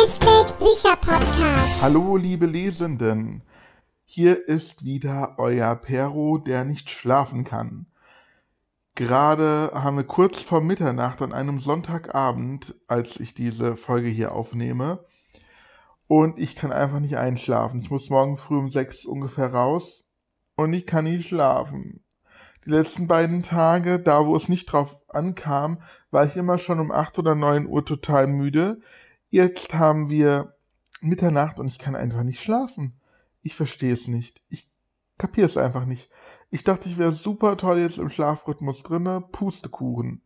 Hashtag Bücherpodcast. Hallo, liebe Lesenden. Hier ist wieder euer Pero, der nicht schlafen kann. Gerade haben wir kurz vor Mitternacht an einem Sonntagabend, als ich diese Folge hier aufnehme. Und ich kann einfach nicht einschlafen. Ich muss morgen früh um sechs ungefähr raus. Und ich kann nicht schlafen. Die letzten beiden Tage, da wo es nicht drauf ankam, war ich immer schon um acht oder neun Uhr total müde. Jetzt haben wir Mitternacht und ich kann einfach nicht schlafen. Ich verstehe es nicht. Ich kapiere es einfach nicht. Ich dachte, ich wäre super toll jetzt im Schlafrhythmus drinne. Pustekuchen.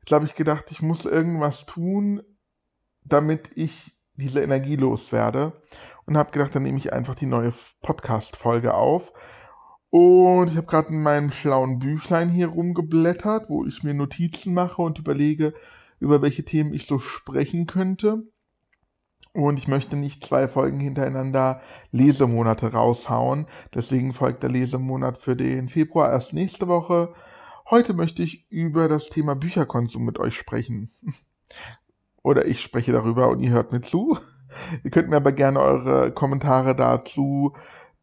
Jetzt habe ich gedacht, ich muss irgendwas tun, damit ich diese Energie loswerde. Und habe gedacht, dann nehme ich einfach die neue Podcast-Folge auf. Und ich habe gerade in meinem schlauen Büchlein hier rumgeblättert, wo ich mir Notizen mache und überlege, über welche Themen ich so sprechen könnte. Und ich möchte nicht zwei Folgen hintereinander Lesemonate raushauen. Deswegen folgt der Lesemonat für den Februar erst nächste Woche. Heute möchte ich über das Thema Bücherkonsum mit euch sprechen. Oder ich spreche darüber und ihr hört mir zu. Ihr könnt mir aber gerne eure Kommentare dazu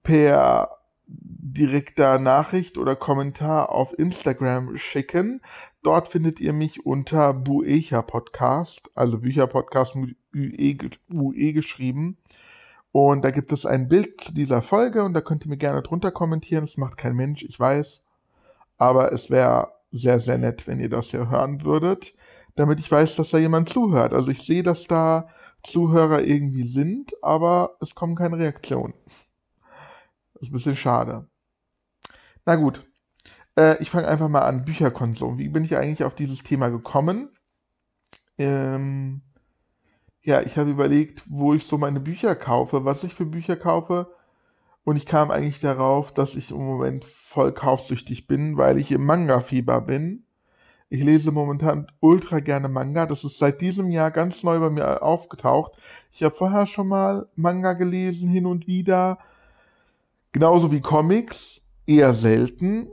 per direkter Nachricht oder Kommentar auf Instagram schicken. Dort findet ihr mich unter Buecha Podcast, also Bücherpodcast mit UE, UE geschrieben. Und da gibt es ein Bild zu dieser Folge und da könnt ihr mir gerne drunter kommentieren. Das macht kein Mensch, ich weiß. Aber es wäre sehr, sehr nett, wenn ihr das hier hören würdet, damit ich weiß, dass da jemand zuhört. Also ich sehe, dass da Zuhörer irgendwie sind, aber es kommen keine Reaktionen. Das ist ein bisschen schade. Na gut. Äh, ich fange einfach mal an. Bücherkonsum. Wie bin ich eigentlich auf dieses Thema gekommen? Ähm, ja, ich habe überlegt, wo ich so meine Bücher kaufe, was ich für Bücher kaufe. Und ich kam eigentlich darauf, dass ich im Moment voll kaufsüchtig bin, weil ich im Manga-Fieber bin. Ich lese momentan ultra gerne Manga. Das ist seit diesem Jahr ganz neu bei mir aufgetaucht. Ich habe vorher schon mal Manga gelesen, hin und wieder. Genauso wie Comics, eher selten.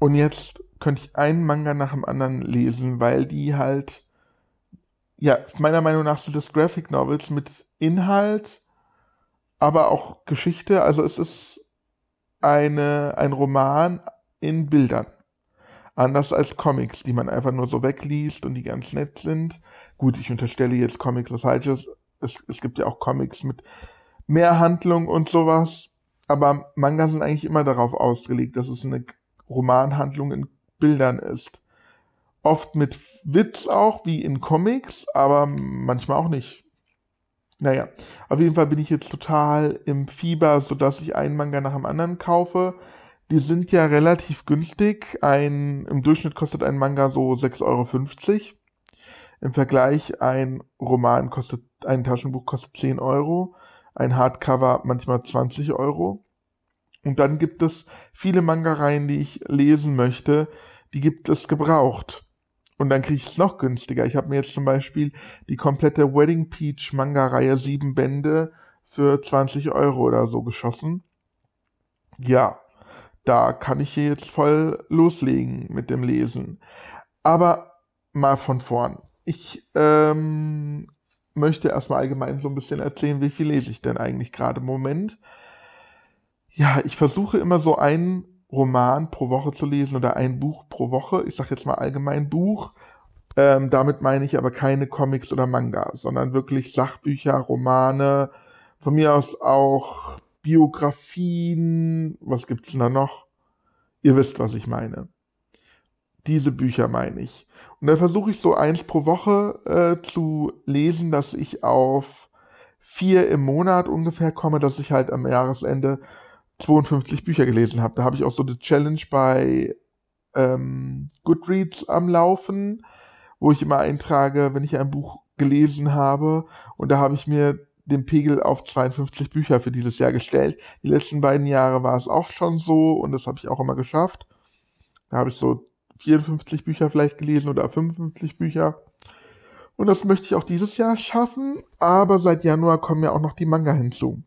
Und jetzt könnte ich einen Manga nach dem anderen lesen, weil die halt, ja, meiner Meinung nach sind das Graphic Novels mit Inhalt, aber auch Geschichte. Also es ist eine, ein Roman in Bildern. Anders als Comics, die man einfach nur so wegliest und die ganz nett sind. Gut, ich unterstelle jetzt Comics was Falsches. Es, es gibt ja auch Comics mit mehr Handlung und sowas aber Manga sind eigentlich immer darauf ausgelegt, dass es eine Romanhandlung in Bildern ist. Oft mit Witz auch, wie in Comics, aber manchmal auch nicht. Naja, auf jeden Fall bin ich jetzt total im Fieber, sodass ich einen Manga nach dem anderen kaufe. Die sind ja relativ günstig. Ein, Im Durchschnitt kostet ein Manga so 6,50 Euro. Im Vergleich ein Roman kostet, ein Taschenbuch kostet 10 Euro ein Hardcover manchmal 20 Euro. Und dann gibt es viele Manga-Reihen, die ich lesen möchte, die gibt es gebraucht. Und dann kriege ich es noch günstiger. Ich habe mir jetzt zum Beispiel die komplette Wedding Peach Manga-Reihe sieben Bände für 20 Euro oder so geschossen. Ja, da kann ich hier jetzt voll loslegen mit dem Lesen. Aber mal von vorn. Ich ähm, möchte erstmal allgemein so ein bisschen erzählen, wie viel lese ich denn eigentlich gerade im Moment. Ja, ich versuche immer so einen Roman pro Woche zu lesen oder ein Buch pro Woche. Ich sage jetzt mal allgemein Buch. Ähm, damit meine ich aber keine Comics oder Manga, sondern wirklich Sachbücher, Romane, von mir aus auch Biografien, was gibt's denn da noch? Ihr wisst, was ich meine. Diese Bücher meine ich. Und da versuche ich so eins pro Woche äh, zu lesen, dass ich auf vier im Monat ungefähr komme, dass ich halt am Jahresende 52 Bücher gelesen habe. Da habe ich auch so eine Challenge bei ähm, Goodreads am Laufen, wo ich immer eintrage, wenn ich ein Buch gelesen habe. Und da habe ich mir den Pegel auf 52 Bücher für dieses Jahr gestellt. Die letzten beiden Jahre war es auch schon so und das habe ich auch immer geschafft. Da habe ich so 54 Bücher vielleicht gelesen oder 55 Bücher. Und das möchte ich auch dieses Jahr schaffen, aber seit Januar kommen ja auch noch die Manga hinzu.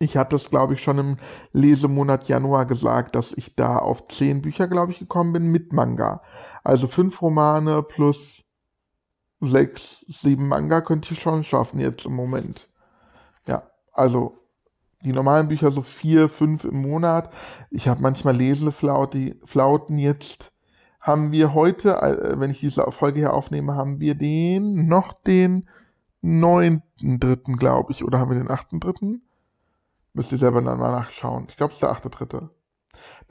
Ich hatte es, glaube ich, schon im Lesemonat Januar gesagt, dass ich da auf 10 Bücher, glaube ich, gekommen bin mit Manga. Also 5 Romane plus sechs, sieben Manga könnte ich schon schaffen jetzt im Moment. Ja, also die normalen Bücher so vier, fünf im Monat. Ich habe manchmal Leseflauten jetzt. Haben wir heute, äh, wenn ich diese Folge hier aufnehme, haben wir den noch den neunten dritten, glaube ich, oder haben wir den achten dritten? Müsst ihr selber dann mal nachschauen. Ich glaube, es ist der achte dritte.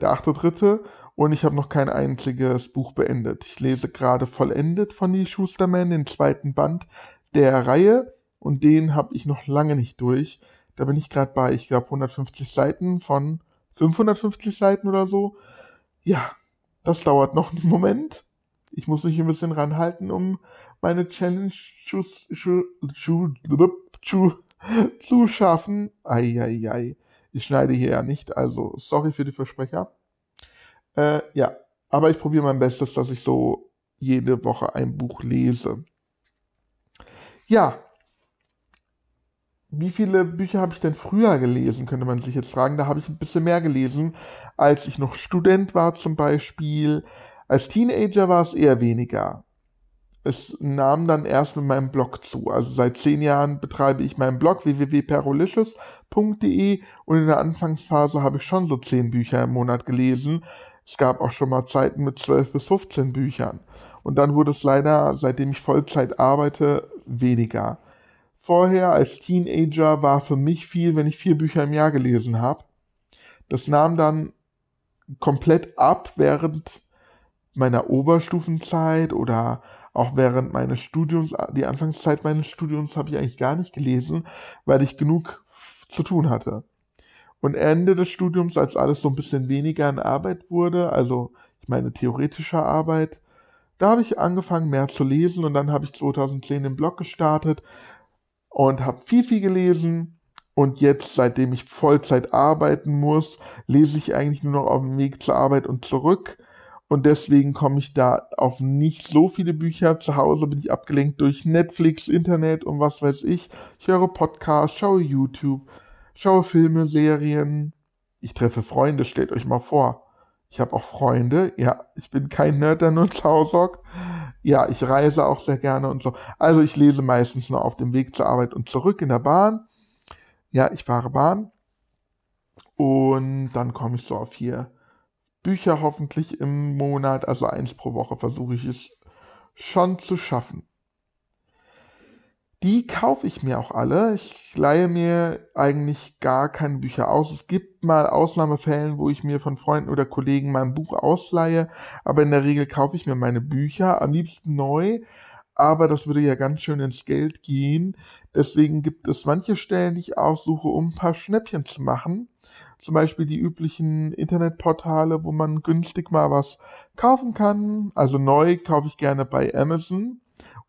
Der achte dritte und ich habe noch kein einziges Buch beendet. Ich lese gerade vollendet von die Schusterman, den zweiten Band der Reihe und den habe ich noch lange nicht durch. Da bin ich gerade bei, ich glaube, 150 Seiten von 550 Seiten oder so. Ja, das dauert noch einen Moment. Ich muss mich ein bisschen ranhalten, um meine Challenge zu, zu, zu, zu schaffen. Eieiei. Ich schneide hier ja nicht, also sorry für die Versprecher. Äh, ja, aber ich probiere mein Bestes, dass ich so jede Woche ein Buch lese. Ja, wie viele Bücher habe ich denn früher gelesen, könnte man sich jetzt fragen. Da habe ich ein bisschen mehr gelesen, als ich noch Student war zum Beispiel. Als Teenager war es eher weniger. Es nahm dann erst mit meinem Blog zu. Also seit zehn Jahren betreibe ich meinen Blog www.perolicious.de und in der Anfangsphase habe ich schon so zehn Bücher im Monat gelesen. Es gab auch schon mal Zeiten mit 12 bis 15 Büchern. Und dann wurde es leider, seitdem ich Vollzeit arbeite, weniger. Vorher als Teenager war für mich viel, wenn ich vier Bücher im Jahr gelesen habe. Das nahm dann komplett ab während meiner Oberstufenzeit oder auch während meines Studiums, die Anfangszeit meines Studiums habe ich eigentlich gar nicht gelesen, weil ich genug zu tun hatte. Und Ende des Studiums, als alles so ein bisschen weniger in Arbeit wurde, also ich meine theoretische Arbeit, da habe ich angefangen mehr zu lesen und dann habe ich 2010 den Blog gestartet und habe viel, viel gelesen. Und jetzt, seitdem ich Vollzeit arbeiten muss, lese ich eigentlich nur noch auf dem Weg zur Arbeit und zurück. Und deswegen komme ich da auf nicht so viele Bücher. Zu Hause bin ich abgelenkt durch Netflix, Internet und was weiß ich. Ich höre Podcasts, schaue YouTube schaue Filme, Serien. Ich treffe Freunde, stellt euch mal vor. Ich habe auch Freunde. Ja, ich bin kein Nerd, der nur zu Hause hockt. Ja, ich reise auch sehr gerne und so. Also ich lese meistens nur auf dem Weg zur Arbeit und zurück in der Bahn. Ja, ich fahre Bahn. Und dann komme ich so auf vier Bücher hoffentlich im Monat. Also eins pro Woche versuche ich es schon zu schaffen. Die kaufe ich mir auch alle. Ich leihe mir eigentlich gar keine Bücher aus. Es gibt mal Ausnahmefällen, wo ich mir von Freunden oder Kollegen mein Buch ausleihe, aber in der Regel kaufe ich mir meine Bücher, am liebsten neu, aber das würde ja ganz schön ins Geld gehen. Deswegen gibt es manche Stellen, die ich aussuche, um ein paar Schnäppchen zu machen. Zum Beispiel die üblichen Internetportale, wo man günstig mal was kaufen kann. Also neu kaufe ich gerne bei Amazon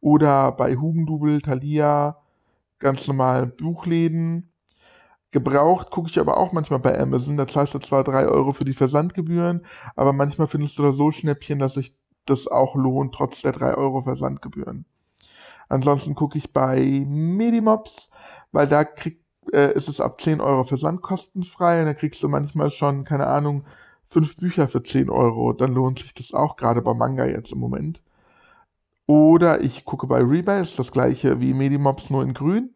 oder bei Hugendubel, Thalia, ganz normal Buchläden. Gebraucht gucke ich aber auch manchmal bei Amazon. Da zahlst du zwar drei Euro für die Versandgebühren, aber manchmal findest du da so Schnäppchen, dass sich das auch lohnt, trotz der drei Euro Versandgebühren. Ansonsten gucke ich bei Medimops, weil da krieg, äh, ist es ab 10 Euro versandkostenfrei und da kriegst du manchmal schon, keine Ahnung, fünf Bücher für 10 Euro. Dann lohnt sich das auch, gerade bei Manga jetzt im Moment. Oder ich gucke bei Rebase, das gleiche wie Medimobs, nur in grün.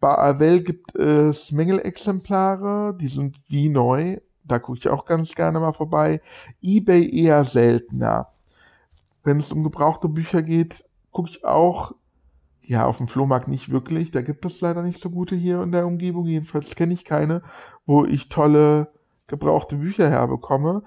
Bei Avel gibt es Mängelexemplare, die sind wie neu. Da gucke ich auch ganz gerne mal vorbei. eBay eher seltener. Wenn es um gebrauchte Bücher geht, gucke ich auch, ja, auf dem Flohmarkt nicht wirklich. Da gibt es leider nicht so gute hier in der Umgebung. Jedenfalls kenne ich keine, wo ich tolle gebrauchte Bücher herbekomme.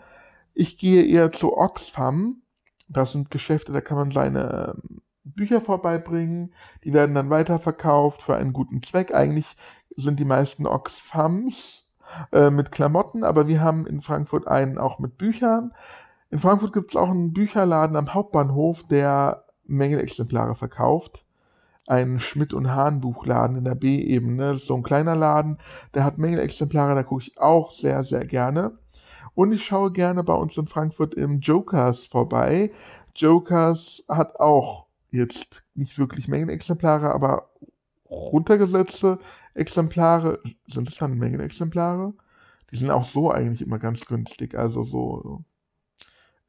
Ich gehe eher zu Oxfam das sind Geschäfte, da kann man seine ähm, Bücher vorbeibringen. Die werden dann weiterverkauft für einen guten Zweck. Eigentlich sind die meisten Oxfams äh, mit Klamotten, aber wir haben in Frankfurt einen auch mit Büchern. In Frankfurt gibt es auch einen Bücherladen am Hauptbahnhof, der Mängelexemplare verkauft. Ein Schmidt und Hahn Buchladen in der B-Ebene. So ein kleiner Laden, der hat Mängelexemplare, da gucke ich auch sehr, sehr gerne. Und ich schaue gerne bei uns in Frankfurt im Jokers vorbei. Jokers hat auch jetzt nicht wirklich Mengenexemplare, aber runtergesetzte Exemplare. Sind es dann Mengenexemplare? Die sind auch so eigentlich immer ganz günstig. Also so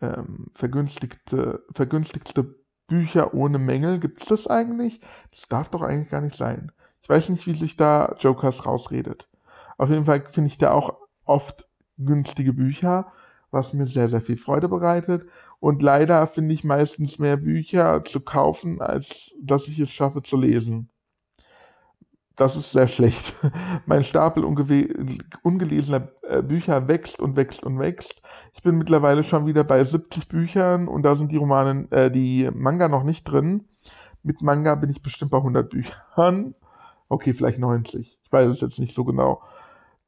ähm, vergünstigte, vergünstigte Bücher ohne Mängel. Gibt es das eigentlich? Das darf doch eigentlich gar nicht sein. Ich weiß nicht, wie sich da Jokers rausredet. Auf jeden Fall finde ich da auch oft günstige Bücher, was mir sehr, sehr viel Freude bereitet. Und leider finde ich meistens mehr Bücher zu kaufen, als dass ich es schaffe zu lesen. Das ist sehr schlecht. mein Stapel ungelesener äh, Bücher wächst und wächst und wächst. Ich bin mittlerweile schon wieder bei 70 Büchern und da sind die Romane, äh, die Manga noch nicht drin. Mit Manga bin ich bestimmt bei 100 Büchern. Okay, vielleicht 90. Ich weiß es jetzt nicht so genau.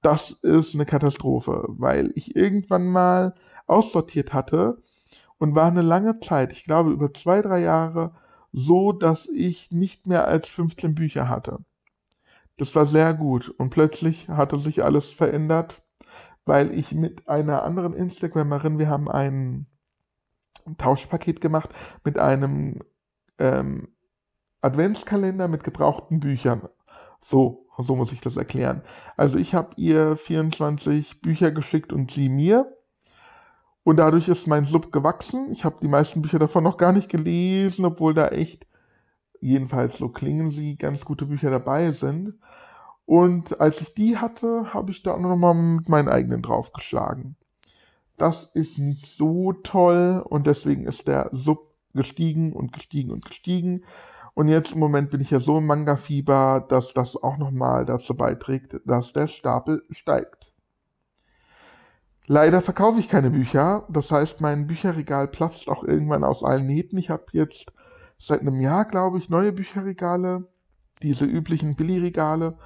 Das ist eine Katastrophe, weil ich irgendwann mal aussortiert hatte und war eine lange Zeit, ich glaube über zwei, drei Jahre, so, dass ich nicht mehr als 15 Bücher hatte. Das war sehr gut und plötzlich hatte sich alles verändert, weil ich mit einer anderen Instagramerin, wir haben ein Tauschpaket gemacht mit einem ähm, Adventskalender mit gebrauchten Büchern. So, so muss ich das erklären. Also ich habe ihr 24 Bücher geschickt und sie mir. Und dadurch ist mein Sub gewachsen. Ich habe die meisten Bücher davon noch gar nicht gelesen, obwohl da echt, jedenfalls so klingen sie, ganz gute Bücher dabei sind. Und als ich die hatte, habe ich da auch nochmal mit meinen eigenen draufgeschlagen. Das ist nicht so toll und deswegen ist der Sub gestiegen und gestiegen und gestiegen. Und jetzt im Moment bin ich ja so im Manga-Fieber, dass das auch nochmal dazu beiträgt, dass der Stapel steigt. Leider verkaufe ich keine Bücher. Das heißt, mein Bücherregal platzt auch irgendwann aus allen Nähten. Ich habe jetzt seit einem Jahr, glaube ich, neue Bücherregale. Diese üblichen Billigregale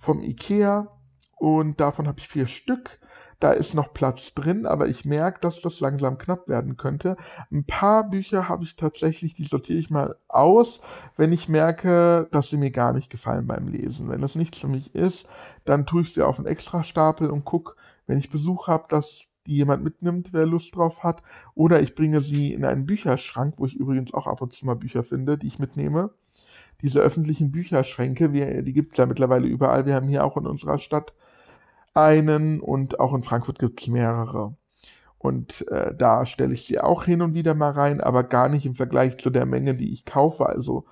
vom Ikea. Und davon habe ich vier Stück. Da ist noch Platz drin, aber ich merke, dass das langsam knapp werden könnte. Ein paar Bücher habe ich tatsächlich, die sortiere ich mal aus, wenn ich merke, dass sie mir gar nicht gefallen beim Lesen. Wenn das nichts für mich ist, dann tue ich sie auf einen Extrastapel und gucke, wenn ich Besuch habe, dass die jemand mitnimmt, wer Lust drauf hat. Oder ich bringe sie in einen Bücherschrank, wo ich übrigens auch ab und zu mal Bücher finde, die ich mitnehme. Diese öffentlichen Bücherschränke, wir, die gibt es ja mittlerweile überall. Wir haben hier auch in unserer Stadt einen und auch in Frankfurt gibt es mehrere. Und äh, da stelle ich sie auch hin und wieder mal rein, aber gar nicht im Vergleich zu der Menge, die ich kaufe. Also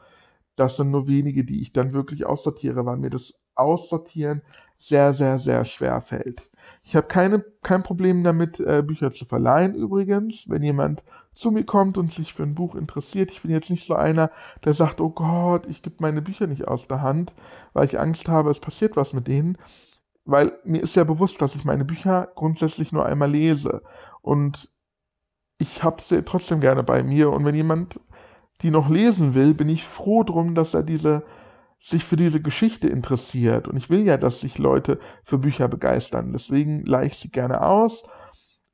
das sind nur wenige, die ich dann wirklich aussortiere, weil mir das Aussortieren sehr, sehr, sehr schwer fällt. Ich habe keine, kein Problem damit, äh, Bücher zu verleihen übrigens. Wenn jemand zu mir kommt und sich für ein Buch interessiert, ich bin jetzt nicht so einer, der sagt, oh Gott, ich gebe meine Bücher nicht aus der Hand, weil ich Angst habe, es passiert was mit denen. Weil mir ist ja bewusst, dass ich meine Bücher grundsätzlich nur einmal lese. Und ich habe sie trotzdem gerne bei mir. Und wenn jemand die noch lesen will, bin ich froh drum, dass er diese sich für diese Geschichte interessiert. Und ich will ja, dass sich Leute für Bücher begeistern. Deswegen leihe ich sie gerne aus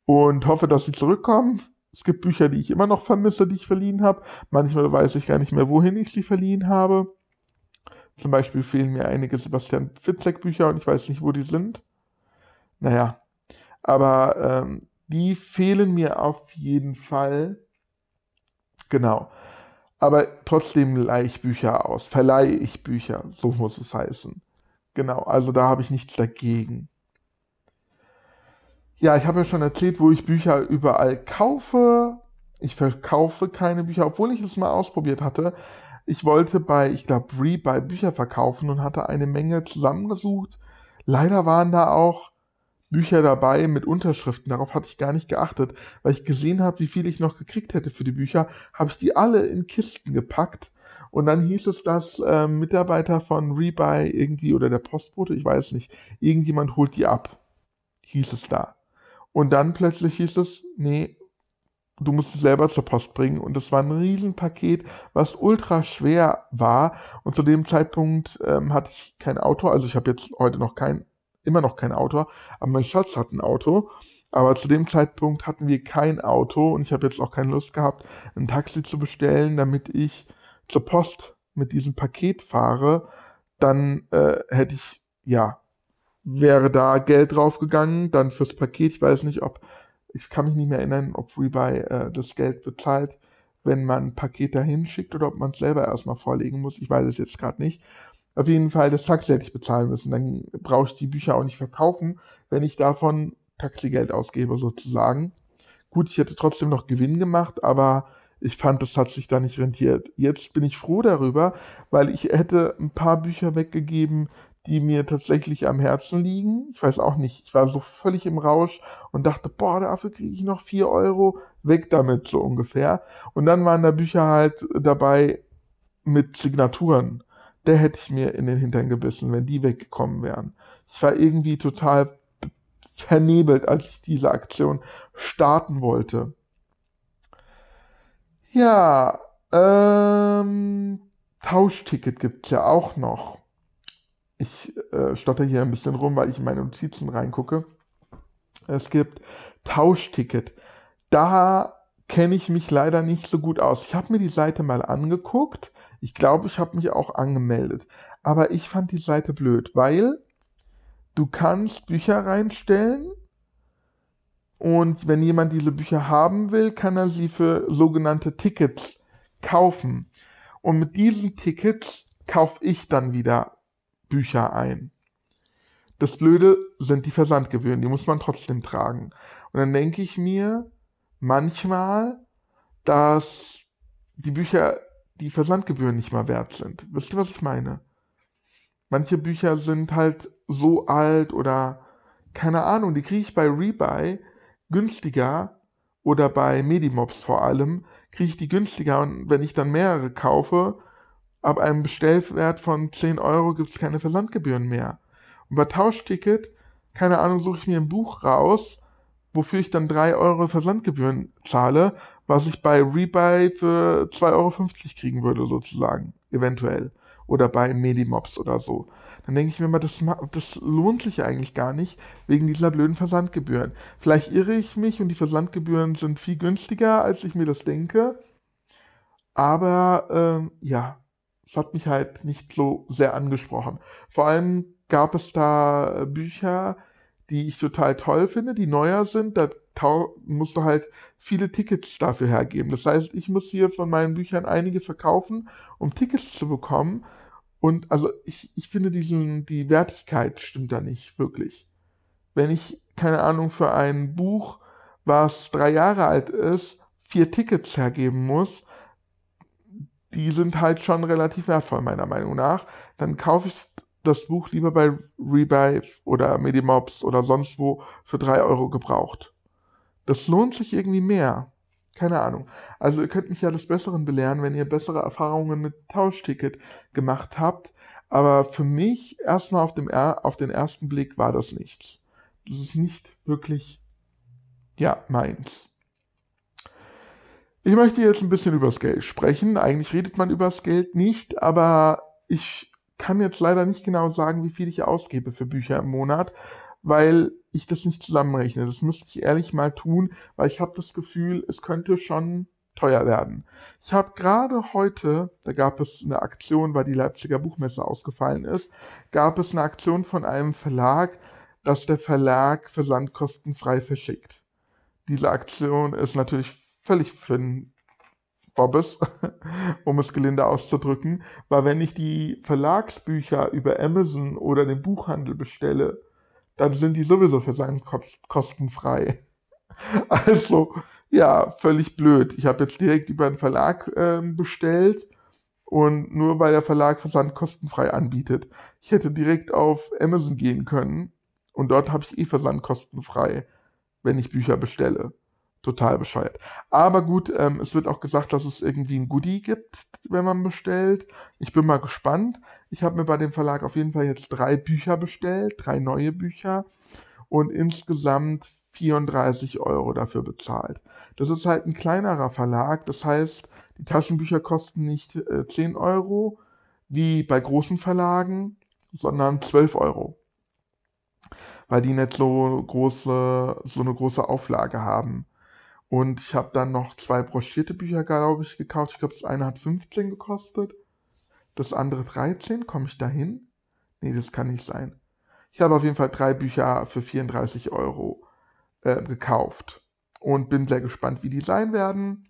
und hoffe, dass sie zurückkommen. Es gibt Bücher, die ich immer noch vermisse, die ich verliehen habe. Manchmal weiß ich gar nicht mehr, wohin ich sie verliehen habe. Zum Beispiel fehlen mir einige Sebastian Fitzek Bücher und ich weiß nicht, wo die sind. Naja, aber ähm, die fehlen mir auf jeden Fall. Genau aber trotzdem leihe ich Bücher aus, verleihe ich Bücher, so muss es heißen. Genau, also da habe ich nichts dagegen. Ja, ich habe ja schon erzählt, wo ich Bücher überall kaufe. Ich verkaufe keine Bücher, obwohl ich es mal ausprobiert hatte. Ich wollte bei, ich glaube, Rebuy Bücher verkaufen und hatte eine Menge zusammengesucht. Leider waren da auch Bücher dabei mit Unterschriften. Darauf hatte ich gar nicht geachtet, weil ich gesehen habe, wie viel ich noch gekriegt hätte für die Bücher, habe ich die alle in Kisten gepackt. Und dann hieß es, dass äh, Mitarbeiter von Rebuy irgendwie oder der Postbote, ich weiß nicht, irgendjemand holt die ab. Hieß es da. Und dann plötzlich hieß es, nee, du musst es selber zur Post bringen. Und das war ein Riesenpaket, was ultra schwer war. Und zu dem Zeitpunkt ähm, hatte ich kein Auto. Also ich habe jetzt heute noch kein immer noch kein Auto, aber mein Schatz hat ein Auto. Aber zu dem Zeitpunkt hatten wir kein Auto und ich habe jetzt auch keine Lust gehabt, ein Taxi zu bestellen, damit ich zur Post mit diesem Paket fahre. Dann äh, hätte ich, ja, wäre da Geld draufgegangen, dann fürs Paket. Ich weiß nicht, ob, ich kann mich nicht mehr erinnern, ob Rebuy äh, das Geld bezahlt, wenn man ein Paket dahin schickt oder ob man es selber erstmal vorlegen muss. Ich weiß es jetzt gerade nicht. Auf jeden Fall, das Taxi hätte ich bezahlen müssen. Dann brauche ich die Bücher auch nicht verkaufen, wenn ich davon Taxigeld ausgebe, sozusagen. Gut, ich hätte trotzdem noch Gewinn gemacht, aber ich fand, das hat sich da nicht rentiert. Jetzt bin ich froh darüber, weil ich hätte ein paar Bücher weggegeben, die mir tatsächlich am Herzen liegen. Ich weiß auch nicht, ich war so völlig im Rausch und dachte, boah, dafür kriege ich noch vier Euro, weg damit so ungefähr. Und dann waren da Bücher halt dabei mit Signaturen. Der hätte ich mir in den Hintern gebissen, wenn die weggekommen wären. Ich war irgendwie total vernebelt, als ich diese Aktion starten wollte. Ja, ähm, Tauschticket gibt's ja auch noch. Ich äh, stotter hier ein bisschen rum, weil ich in meine Notizen reingucke. Es gibt Tauschticket. Da kenne ich mich leider nicht so gut aus. Ich habe mir die Seite mal angeguckt. Ich glaube, ich habe mich auch angemeldet. Aber ich fand die Seite blöd, weil du kannst Bücher reinstellen und wenn jemand diese Bücher haben will, kann er sie für sogenannte Tickets kaufen. Und mit diesen Tickets kaufe ich dann wieder Bücher ein. Das Blöde sind die Versandgebühren, die muss man trotzdem tragen. Und dann denke ich mir manchmal, dass die Bücher die Versandgebühren nicht mal wert sind. Wisst ihr, was ich meine? Manche Bücher sind halt so alt oder keine Ahnung, die kriege ich bei Rebuy günstiger oder bei Medimobs vor allem, kriege ich die günstiger und wenn ich dann mehrere kaufe, ab einem Bestellwert von 10 Euro gibt es keine Versandgebühren mehr. Und bei Tauschticket, keine Ahnung, suche ich mir ein Buch raus, wofür ich dann 3 Euro Versandgebühren zahle, was ich bei Rebuy für 2,50 Euro kriegen würde, sozusagen, eventuell. Oder bei Medimobs oder so dann denke ich mir mal, das, das lohnt sich eigentlich gar nicht wegen dieser blöden Versandgebühren. Vielleicht irre ich mich und die Versandgebühren sind viel günstiger, als ich mir das denke. Aber äh, ja, es hat mich halt nicht so sehr angesprochen. Vor allem gab es da Bücher, die ich total toll finde, die neuer sind. Da musst du halt viele Tickets dafür hergeben. Das heißt, ich muss hier von meinen Büchern einige verkaufen, um Tickets zu bekommen. Und also ich, ich finde diesen, die Wertigkeit stimmt da nicht wirklich. Wenn ich, keine Ahnung, für ein Buch, was drei Jahre alt ist, vier Tickets hergeben muss, die sind halt schon relativ wertvoll, meiner Meinung nach. Dann kaufe ich das Buch lieber bei Rebuy oder Medimobs oder sonst wo für drei Euro gebraucht. Das lohnt sich irgendwie mehr. Keine Ahnung. Also ihr könnt mich ja des Besseren belehren, wenn ihr bessere Erfahrungen mit Tauschticket gemacht habt. Aber für mich erstmal auf, dem auf den ersten Blick war das nichts. Das ist nicht wirklich, ja, meins. Ich möchte jetzt ein bisschen übers Geld sprechen. Eigentlich redet man übers Geld nicht, aber ich kann jetzt leider nicht genau sagen, wie viel ich ausgebe für Bücher im Monat, weil ich das nicht zusammenrechne. Das müsste ich ehrlich mal tun, weil ich habe das Gefühl, es könnte schon teuer werden. Ich habe gerade heute, da gab es eine Aktion, weil die Leipziger Buchmesse ausgefallen ist, gab es eine Aktion von einem Verlag, dass der Verlag versandkostenfrei verschickt. Diese Aktion ist natürlich völlig für Bobbes, um es gelinde auszudrücken, weil wenn ich die Verlagsbücher über Amazon oder den Buchhandel bestelle, dann sind die sowieso für seinen kostenfrei. Also, ja, völlig blöd. Ich habe jetzt direkt über einen Verlag äh, bestellt und nur weil der Verlag Versand kostenfrei anbietet. Ich hätte direkt auf Amazon gehen können und dort habe ich eh Versand kostenfrei, wenn ich Bücher bestelle. Total bescheuert. Aber gut, ähm, es wird auch gesagt, dass es irgendwie ein Goodie gibt, wenn man bestellt. Ich bin mal gespannt. Ich habe mir bei dem Verlag auf jeden Fall jetzt drei Bücher bestellt, drei neue Bücher und insgesamt 34 Euro dafür bezahlt. Das ist halt ein kleinerer Verlag, das heißt, die Taschenbücher kosten nicht äh, 10 Euro wie bei großen Verlagen, sondern 12 Euro. Weil die nicht so große, so eine große Auflage haben. Und ich habe dann noch zwei broschierte Bücher, glaube ich, gekauft. Ich glaube, das eine hat 15 gekostet, das andere 13. Komme ich da hin? Nee, das kann nicht sein. Ich habe auf jeden Fall drei Bücher für 34 Euro äh, gekauft und bin sehr gespannt, wie die sein werden.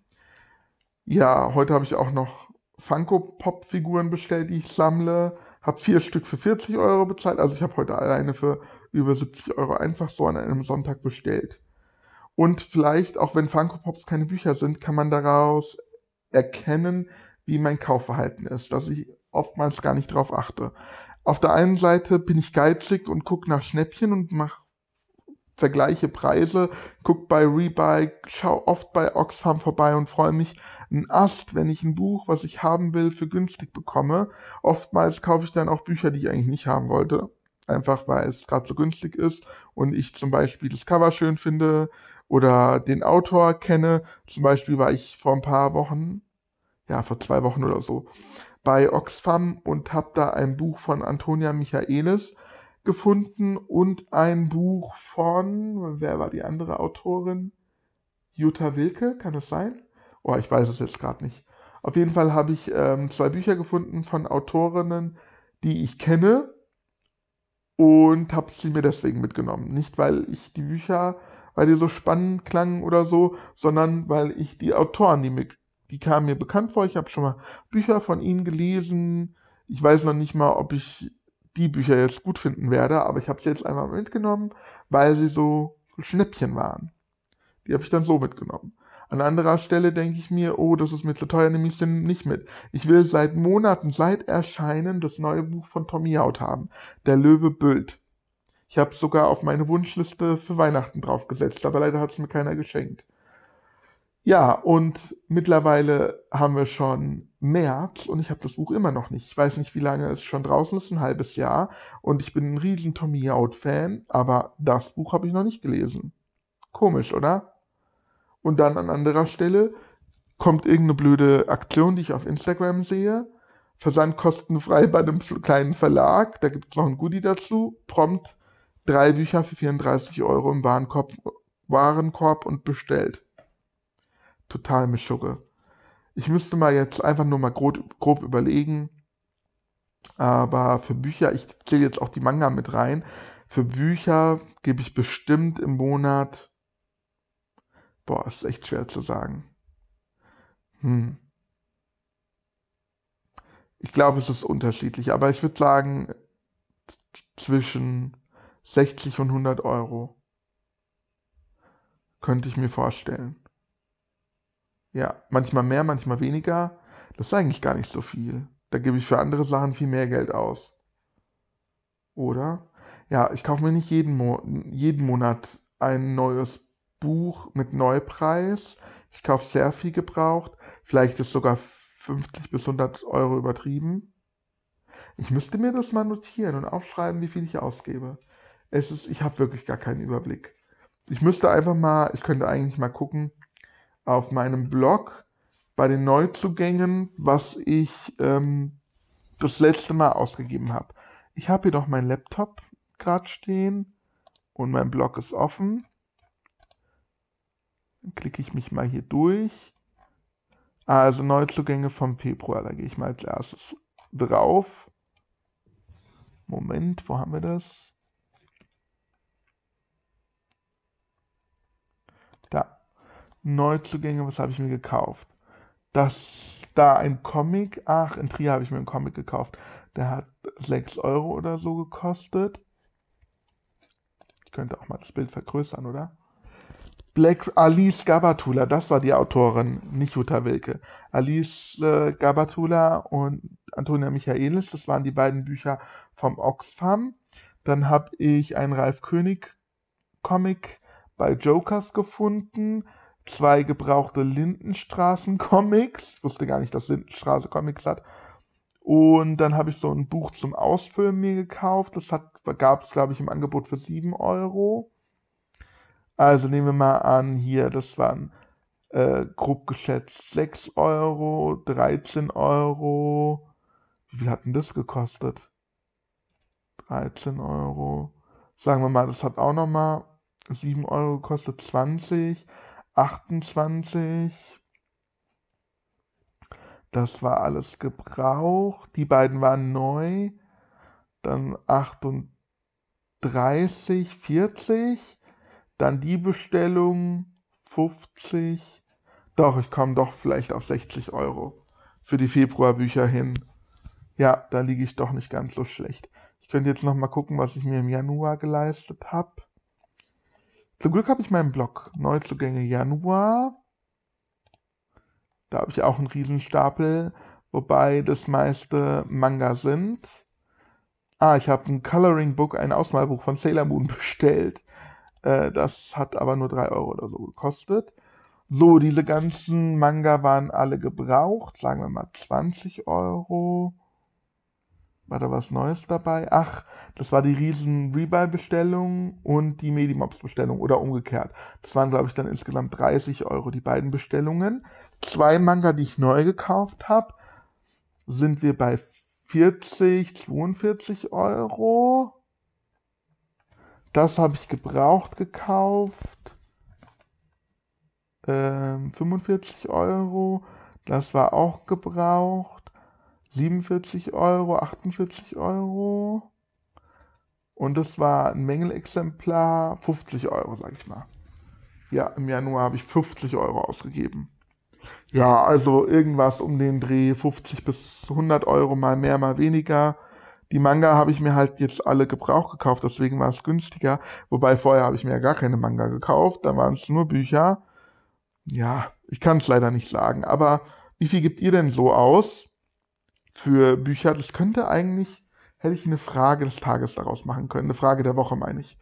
Ja, heute habe ich auch noch Funko-Pop-Figuren bestellt, die ich sammle. Habe vier Stück für 40 Euro bezahlt. Also ich habe heute alleine für über 70 Euro einfach so an einem Sonntag bestellt. Und vielleicht, auch wenn Funko Pops keine Bücher sind, kann man daraus erkennen, wie mein Kaufverhalten ist, dass ich oftmals gar nicht drauf achte. Auf der einen Seite bin ich geizig und gucke nach Schnäppchen und mache vergleiche Preise, guck bei Rebuy, schau oft bei Oxfam vorbei und freue mich ein Ast, wenn ich ein Buch, was ich haben will, für günstig bekomme. Oftmals kaufe ich dann auch Bücher, die ich eigentlich nicht haben wollte. Einfach weil es gerade so günstig ist und ich zum Beispiel das Cover schön finde oder den Autor kenne. Zum Beispiel war ich vor ein paar Wochen, ja, vor zwei Wochen oder so, bei Oxfam und habe da ein Buch von Antonia Michaelis gefunden und ein Buch von, wer war die andere Autorin? Jutta Wilke, kann es sein? Oh, ich weiß es jetzt gerade nicht. Auf jeden Fall habe ich ähm, zwei Bücher gefunden von Autorinnen, die ich kenne und habe sie mir deswegen mitgenommen. Nicht, weil ich die Bücher, weil die so spannend klangen oder so, sondern weil ich die Autoren, die, mir, die kamen mir bekannt vor. Ich habe schon mal Bücher von ihnen gelesen. Ich weiß noch nicht mal, ob ich die Bücher jetzt gut finden werde, aber ich habe sie jetzt einmal mitgenommen, weil sie so Schnäppchen waren. Die habe ich dann so mitgenommen. An anderer Stelle denke ich mir, oh, das ist mir zu teuer, nehme ich sie nicht mit. Ich will seit Monaten, seit Erscheinen, das neue Buch von Tommy Out haben. Der Löwe Bült. Ich habe es sogar auf meine Wunschliste für Weihnachten draufgesetzt, aber leider hat es mir keiner geschenkt. Ja, und mittlerweile haben wir schon März und ich habe das Buch immer noch nicht. Ich weiß nicht, wie lange es schon draußen ist, ein halbes Jahr. Und ich bin ein riesen Tommy Out-Fan, aber das Buch habe ich noch nicht gelesen. Komisch, oder? Und dann an anderer Stelle kommt irgendeine blöde Aktion, die ich auf Instagram sehe. Versand kostenfrei bei einem kleinen Verlag. Da gibt es noch ein Goodie dazu. Prompt drei Bücher für 34 Euro im Warenkorb, Warenkorb und bestellt total Mischugge. Ich müsste mal jetzt einfach nur mal grob, grob überlegen. Aber für Bücher, ich zähle jetzt auch die Manga mit rein. Für Bücher gebe ich bestimmt im Monat. Boah, ist echt schwer zu sagen. Hm. Ich glaube, es ist unterschiedlich, aber ich würde sagen, zwischen 60 und 100 Euro. Könnte ich mir vorstellen. Ja, manchmal mehr, manchmal weniger. Das ist eigentlich gar nicht so viel. Da gebe ich für andere Sachen viel mehr Geld aus. Oder? Ja, ich kaufe mir nicht jeden, Mo jeden Monat ein neues Buch mit Neupreis. Ich kaufe sehr viel gebraucht. Vielleicht ist sogar 50 bis 100 Euro übertrieben. Ich müsste mir das mal notieren und aufschreiben, wie viel ich ausgebe. Es ist, ich habe wirklich gar keinen Überblick. Ich müsste einfach mal, ich könnte eigentlich mal gucken, auf meinem Blog bei den Neuzugängen, was ich ähm, das letzte Mal ausgegeben habe. Ich habe hier doch meinen Laptop gerade stehen und mein Blog ist offen. Dann klicke ich mich mal hier durch. Also Neuzugänge vom Februar, da gehe ich mal als erstes drauf. Moment, wo haben wir das? Neuzugänge, was habe ich mir gekauft? Das da ein Comic, ach, in Trier habe ich mir einen Comic gekauft. Der hat 6 Euro oder so gekostet. Ich könnte auch mal das Bild vergrößern, oder? Black Alice Gabatula, das war die Autorin, nicht Jutta Wilke. Alice äh, Gabatula und Antonia Michaelis, das waren die beiden Bücher vom Oxfam. Dann habe ich einen Ralf König Comic bei Jokers gefunden zwei gebrauchte Lindenstraßen-Comics. Ich wusste gar nicht, dass Lindenstraße Comics hat. Und dann habe ich so ein Buch zum Ausfüllen mir gekauft. Das gab es, glaube ich, im Angebot für 7 Euro. Also nehmen wir mal an, hier, das waren äh, grob geschätzt 6 Euro, 13 Euro. Wie viel hat denn das gekostet? 13 Euro. Sagen wir mal, das hat auch nochmal 7 Euro gekostet, 20. 28. Das war alles gebraucht. Die beiden waren neu. Dann 38, 40. Dann die Bestellung 50. Doch, ich komme doch vielleicht auf 60 Euro für die Februarbücher hin. Ja, da liege ich doch nicht ganz so schlecht. Ich könnte jetzt noch mal gucken, was ich mir im Januar geleistet habe. Zum Glück habe ich meinen Blog Neuzugänge Januar. Da habe ich auch einen Riesenstapel, wobei das meiste Manga sind. Ah, ich habe ein Coloring Book, ein Ausmalbuch von Sailor Moon bestellt. Äh, das hat aber nur 3 Euro oder so gekostet. So, diese ganzen Manga waren alle gebraucht, sagen wir mal 20 Euro. War da was Neues dabei? Ach, das war die riesen Rebuy-Bestellung und die Medimobs-Bestellung oder umgekehrt. Das waren, glaube ich, dann insgesamt 30 Euro, die beiden Bestellungen. Zwei Manga, die ich neu gekauft habe, sind wir bei 40, 42 Euro. Das habe ich gebraucht gekauft. Ähm, 45 Euro. Das war auch gebraucht. 47 Euro, 48 Euro. Und das war ein Mängelexemplar, 50 Euro, sag ich mal. Ja, im Januar habe ich 50 Euro ausgegeben. Ja, also irgendwas um den Dreh 50 bis 100 Euro, mal mehr, mal weniger. Die Manga habe ich mir halt jetzt alle Gebrauch gekauft, deswegen war es günstiger. Wobei vorher habe ich mir ja gar keine Manga gekauft, da waren es nur Bücher. Ja, ich kann es leider nicht sagen. Aber wie viel gibt ihr denn so aus? Für Bücher. Das könnte eigentlich, hätte ich eine Frage des Tages daraus machen können. Eine Frage der Woche, meine ich.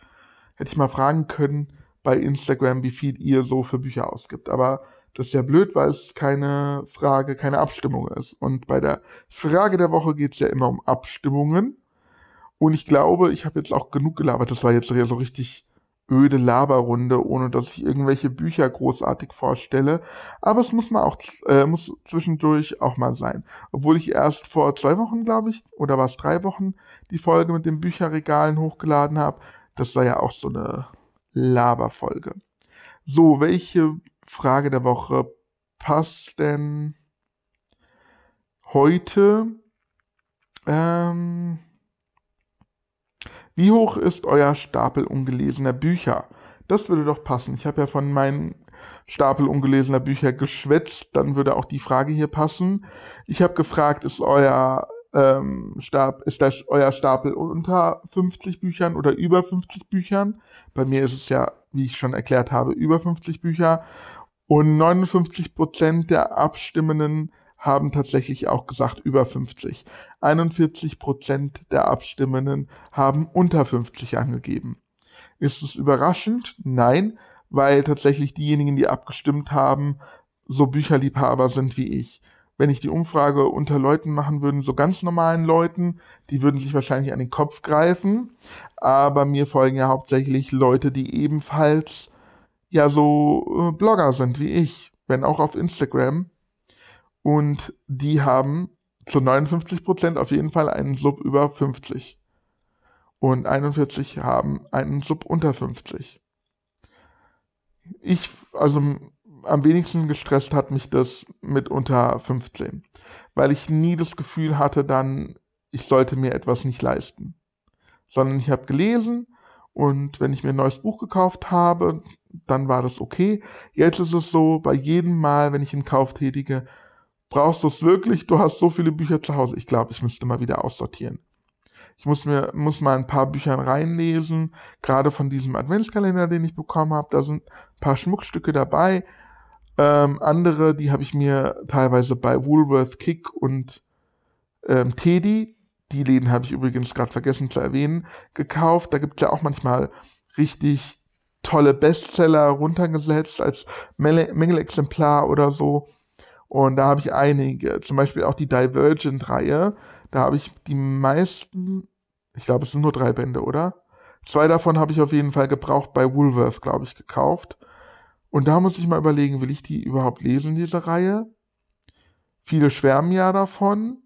Hätte ich mal fragen können bei Instagram, wie viel ihr so für Bücher ausgibt. Aber das ist ja blöd, weil es keine Frage, keine Abstimmung ist. Und bei der Frage der Woche geht es ja immer um Abstimmungen. Und ich glaube, ich habe jetzt auch genug gelabert. Das war jetzt so richtig öde Laberrunde, ohne dass ich irgendwelche Bücher großartig vorstelle. Aber es muss mal auch, äh, muss zwischendurch auch mal sein. Obwohl ich erst vor zwei Wochen, glaube ich, oder war es drei Wochen, die Folge mit den Bücherregalen hochgeladen habe. Das war ja auch so eine Laberfolge. So, welche Frage der Woche passt denn heute? Ähm, wie hoch ist euer Stapel ungelesener Bücher? Das würde doch passen. Ich habe ja von meinem Stapel ungelesener Bücher geschwätzt, dann würde auch die Frage hier passen. Ich habe gefragt, ist euer ähm, Stab, ist das euer Stapel unter 50 Büchern oder über 50 Büchern? Bei mir ist es ja, wie ich schon erklärt habe, über 50 Bücher. Und 59 Prozent der Abstimmenden haben tatsächlich auch gesagt über 50. 41 Prozent der Abstimmenden haben unter 50 angegeben. Ist es überraschend? Nein, weil tatsächlich diejenigen, die abgestimmt haben, so Bücherliebhaber sind wie ich. Wenn ich die Umfrage unter Leuten machen würde, so ganz normalen Leuten, die würden sich wahrscheinlich an den Kopf greifen. Aber mir folgen ja hauptsächlich Leute, die ebenfalls ja so äh, Blogger sind wie ich, wenn auch auf Instagram und die haben zu 59 Prozent auf jeden Fall einen Sub über 50. Und 41 haben einen Sub unter 50. Ich, also am wenigsten gestresst hat mich das mit unter 15. Weil ich nie das Gefühl hatte dann, ich sollte mir etwas nicht leisten. Sondern ich habe gelesen und wenn ich mir ein neues Buch gekauft habe, dann war das okay. Jetzt ist es so, bei jedem Mal, wenn ich einen Kauf tätige, Brauchst du es wirklich? Du hast so viele Bücher zu Hause. Ich glaube, ich müsste mal wieder aussortieren. Ich muss mir muss mal ein paar Bücher reinlesen, gerade von diesem Adventskalender, den ich bekommen habe. Da sind ein paar Schmuckstücke dabei. Ähm, andere, die habe ich mir teilweise bei Woolworth Kick und ähm, Teddy, die Läden habe ich übrigens gerade vergessen zu erwähnen, gekauft. Da gibt es ja auch manchmal richtig tolle Bestseller runtergesetzt als Mängelexemplar oder so. Und da habe ich einige, zum Beispiel auch die Divergent-Reihe. Da habe ich die meisten, ich glaube, es sind nur drei Bände, oder? Zwei davon habe ich auf jeden Fall gebraucht bei Woolworth, glaube ich, gekauft. Und da muss ich mal überlegen, will ich die überhaupt lesen, diese Reihe? Viele schwärmen ja davon,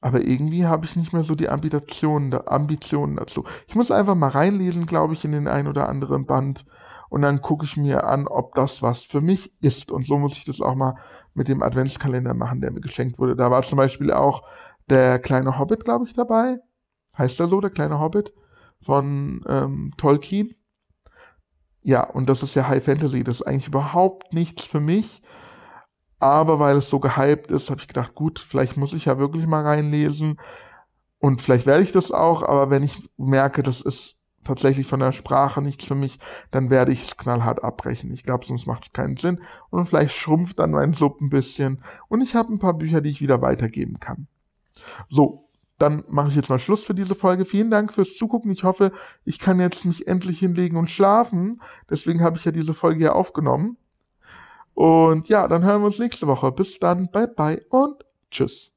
aber irgendwie habe ich nicht mehr so die Ambitionen, Ambitionen dazu. Ich muss einfach mal reinlesen, glaube ich, in den ein oder anderen Band und dann gucke ich mir an, ob das was für mich ist. Und so muss ich das auch mal mit dem Adventskalender machen, der mir geschenkt wurde. Da war zum Beispiel auch der kleine Hobbit, glaube ich, dabei. Heißt er so, der kleine Hobbit von ähm, Tolkien? Ja, und das ist ja High Fantasy. Das ist eigentlich überhaupt nichts für mich. Aber weil es so gehypt ist, habe ich gedacht, gut, vielleicht muss ich ja wirklich mal reinlesen. Und vielleicht werde ich das auch, aber wenn ich merke, das ist tatsächlich von der Sprache nichts für mich, dann werde ich es knallhart abbrechen. Ich glaube, sonst macht es keinen Sinn. Und vielleicht schrumpft dann mein Sub ein bisschen. Und ich habe ein paar Bücher, die ich wieder weitergeben kann. So, dann mache ich jetzt mal Schluss für diese Folge. Vielen Dank fürs Zugucken. Ich hoffe, ich kann jetzt mich endlich hinlegen und schlafen. Deswegen habe ich ja diese Folge hier aufgenommen. Und ja, dann hören wir uns nächste Woche. Bis dann, bye bye und tschüss.